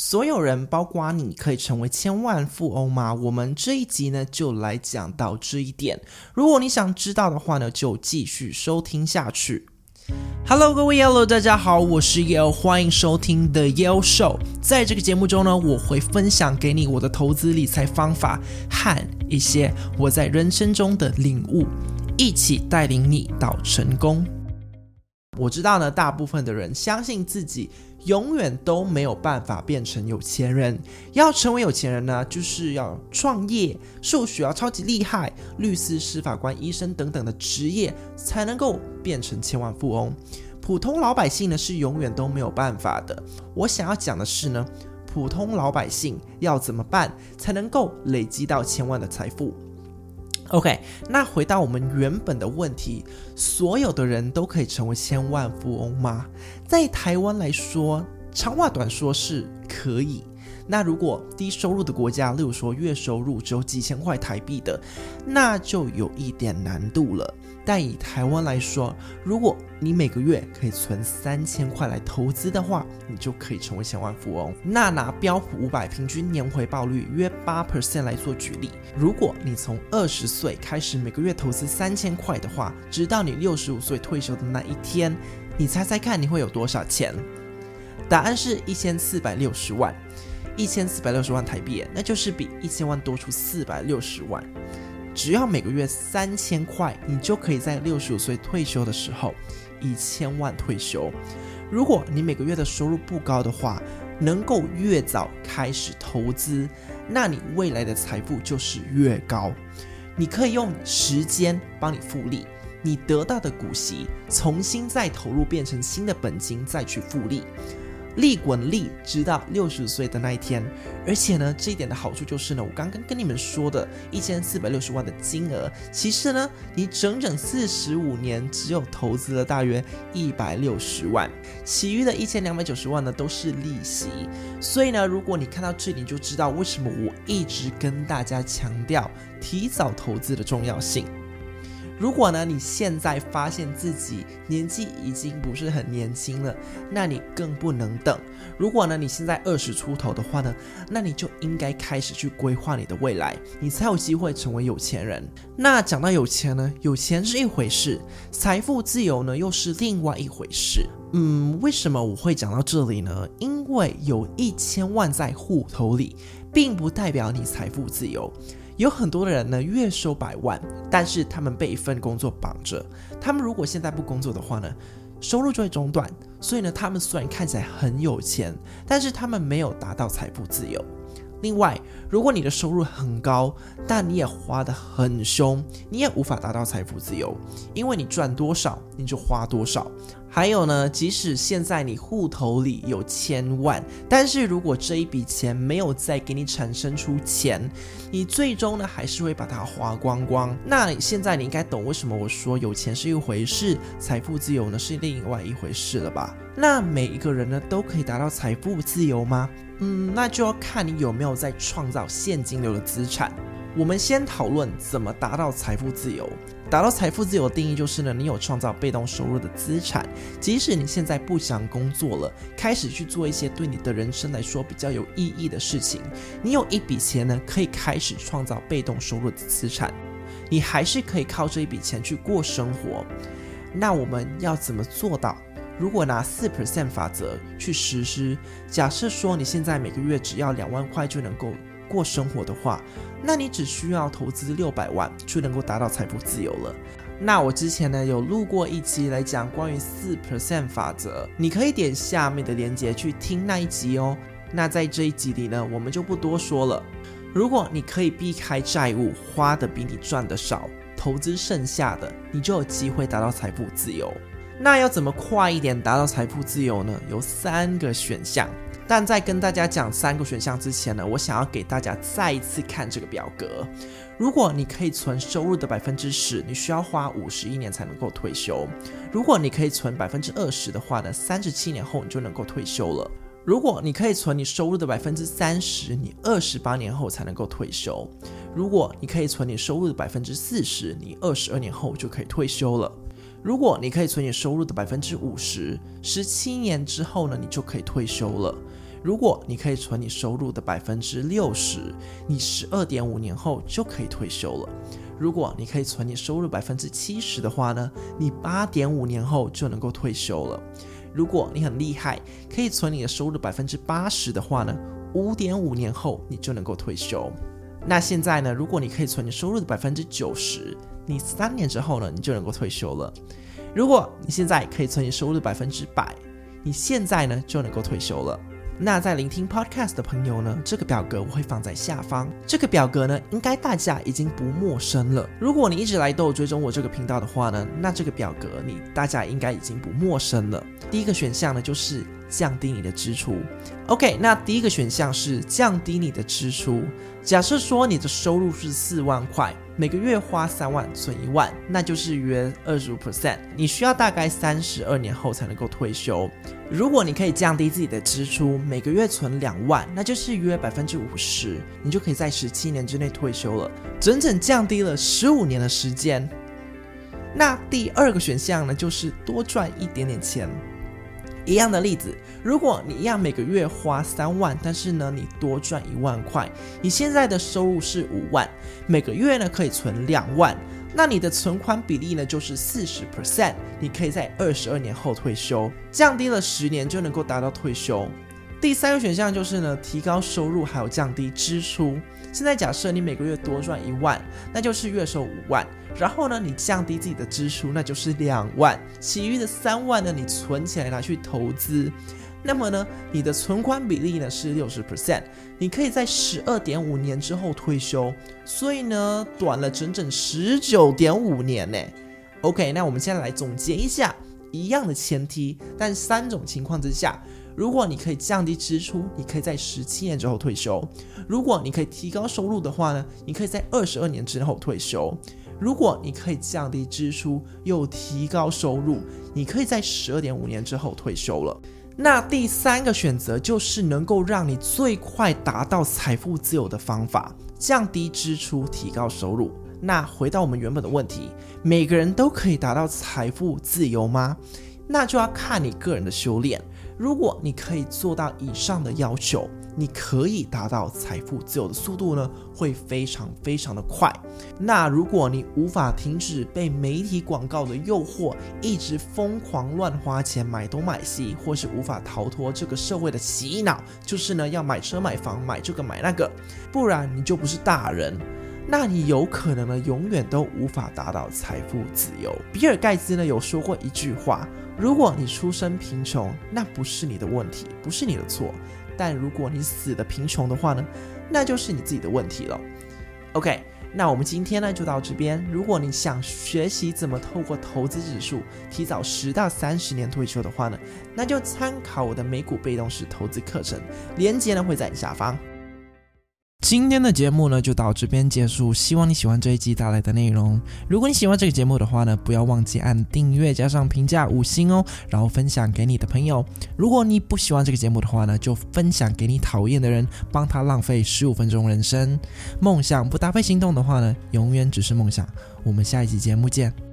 所有人，包括你，可以成为千万富翁吗？我们这一集呢，就来讲到这一点。如果你想知道的话呢，就继续收听下去。Hello，各位 Yellow，大家好，我是 Yellow，欢迎收听 The Yellow Show。在这个节目中呢，我会分享给你我的投资理财方法和一些我在人生中的领悟，一起带领你到成功。我知道呢，大部分的人相信自己永远都没有办法变成有钱人。要成为有钱人呢，就是要创业，数学要超级厉害，律师、司法官、医生等等的职业才能够变成千万富翁。普通老百姓呢，是永远都没有办法的。我想要讲的是呢，普通老百姓要怎么办才能够累积到千万的财富？OK，那回到我们原本的问题，所有的人都可以成为千万富翁吗？在台湾来说，长话短说，是可以。那如果低收入的国家，例如说月收入只有几千块台币的，那就有一点难度了。但以台湾来说，如果你每个月可以存三千块来投资的话，你就可以成为千万富翁。那拿标普五百平均年回报率约八 percent 来做举例，如果你从二十岁开始每个月投资三千块的话，直到你六十五岁退休的那一天，你猜猜看你会有多少钱？答案是一千四百六十万，一千四百六十万台币，那就是比一千万多出四百六十万。只要每个月三千块，你就可以在六十五岁退休的时候一千万退休。如果你每个月的收入不高的话，能够越早开始投资，那你未来的财富就是越高。你可以用时间帮你复利，你得到的股息重新再投入变成新的本金再去复利。利滚利，直到六十岁的那一天。而且呢，这一点的好处就是呢，我刚刚跟你们说的一千四百六十万的金额，其实呢，你整整四十五年只有投资了大约一百六十万，其余的一千两百九十万呢都是利息。所以呢，如果你看到这里，你就知道为什么我一直跟大家强调提早投资的重要性。如果呢，你现在发现自己年纪已经不是很年轻了，那你更不能等。如果呢，你现在二十出头的话呢，那你就应该开始去规划你的未来，你才有机会成为有钱人。那讲到有钱呢，有钱是一回事，财富自由呢又是另外一回事。嗯，为什么我会讲到这里呢？因为有一千万在户头里，并不代表你财富自由。有很多的人呢，月收百万，但是他们被一份工作绑着。他们如果现在不工作的话呢，收入就会中断。所以呢，他们虽然看起来很有钱，但是他们没有达到财富自由。另外，如果你的收入很高，但你也花得很凶，你也无法达到财富自由，因为你赚多少你就花多少。还有呢，即使现在你户头里有千万，但是如果这一笔钱没有再给你产生出钱，你最终呢还是会把它花光光。那现在你应该懂为什么我说有钱是一回事，财富自由呢是另外一回事了吧？那每一个人呢都可以达到财富自由吗？嗯，那就要看你有没有在创造现金流的资产。我们先讨论怎么达到财富自由。达到财富自由的定义就是呢，你有创造被动收入的资产，即使你现在不想工作了，开始去做一些对你的人生来说比较有意义的事情，你有一笔钱呢，可以开始创造被动收入的资产，你还是可以靠这一笔钱去过生活。那我们要怎么做到？如果拿四 percent 法则去实施，假设说你现在每个月只要两万块就能够过生活的话，那你只需要投资六百万就能够达到财富自由了。那我之前呢有录过一集来讲关于四 percent 法则，你可以点下面的链接去听那一集哦。那在这一集里呢，我们就不多说了。如果你可以避开债务，花的比你赚的少，投资剩下的，你就有机会达到财富自由。那要怎么快一点达到财富自由呢？有三个选项。但在跟大家讲三个选项之前呢，我想要给大家再一次看这个表格。如果你可以存收入的百分之十，你需要花五十一年才能够退休；如果你可以存百分之二十的话呢，三十七年后你就能够退休了；如果你可以存你收入的百分之三十，你二十八年后才能够退休；如果你可以存你收入的百分之四十，你二十二年后就可以退休了；如果你可以存你收入的百分之五十，十七年之后呢，你就可以退休了。如果你可以存你收入的百分之六十，你十二点五年后就可以退休了。如果你可以存你收入百分之七十的话呢，你八点五年后就能够退休了。如果你很厉害，可以存你的收入百分之八十的话呢，五点五年后你就能够退休。那现在呢，如果你可以存你收入的百分之九十，你三年之后呢，你就能够退休了。如果你现在可以存你收入百分之百，你现在呢就能够退休了。那在聆听 Podcast 的朋友呢，这个表格我会放在下方。这个表格呢，应该大家已经不陌生了。如果你一直来都有追踪我这个频道的话呢，那这个表格你大家应该已经不陌生了。第一个选项呢，就是降低你的支出。OK，那第一个选项是降低你的支出。假设说你的收入是四万块。每个月花三万存一万，那就是约二十五 percent。你需要大概三十二年后才能够退休。如果你可以降低自己的支出，每个月存两万，那就是约百分之五十，你就可以在十七年之内退休了，整整降低了十五年的时间。那第二个选项呢，就是多赚一点点钱。一样的例子，如果你一样每个月花三万，但是呢，你多赚一万块，你现在的收入是五万，每个月呢可以存两万，那你的存款比例呢就是四十 percent，你可以在二十二年后退休，降低了十年就能够达到退休。第三个选项就是呢，提高收入还有降低支出。现在假设你每个月多赚一万，那就是月收五万。然后呢，你降低自己的支出，那就是两万。其余的三万呢，你存起来拿去投资。那么呢，你的存款比例呢是六十 percent。你可以在十二点五年之后退休。所以呢，短了整整十九点五年呢。OK，那我们现在来总结一下，一样的前提，但三种情况之下。如果你可以降低支出，你可以在十七年之后退休；如果你可以提高收入的话呢，你可以在二十二年之后退休；如果你可以降低支出又提高收入，你可以在十二点五年之后退休了。那第三个选择就是能够让你最快达到财富自由的方法：降低支出，提高收入。那回到我们原本的问题，每个人都可以达到财富自由吗？那就要看你个人的修炼。如果你可以做到以上的要求，你可以达到财富自由的速度呢，会非常非常的快。那如果你无法停止被媒体广告的诱惑，一直疯狂乱花钱买东买西，或是无法逃脱这个社会的洗脑，就是呢要买车买房买这个买那个，不然你就不是大人。那你有可能呢永远都无法达到财富自由。比尔盖茨呢有说过一句话。如果你出生贫穷，那不是你的问题，不是你的错。但如果你死的贫穷的话呢，那就是你自己的问题了。OK，那我们今天呢就到这边。如果你想学习怎么透过投资指数提早十到三十年退休的话呢，那就参考我的美股被动式投资课程，链接呢会在你下方。今天的节目呢就到这边结束，希望你喜欢这一集带来的内容。如果你喜欢这个节目的话呢，不要忘记按订阅加上评价五星哦，然后分享给你的朋友。如果你不喜欢这个节目的话呢，就分享给你讨厌的人，帮他浪费十五分钟人生。梦想不搭配行动的话呢，永远只是梦想。我们下一集节目见。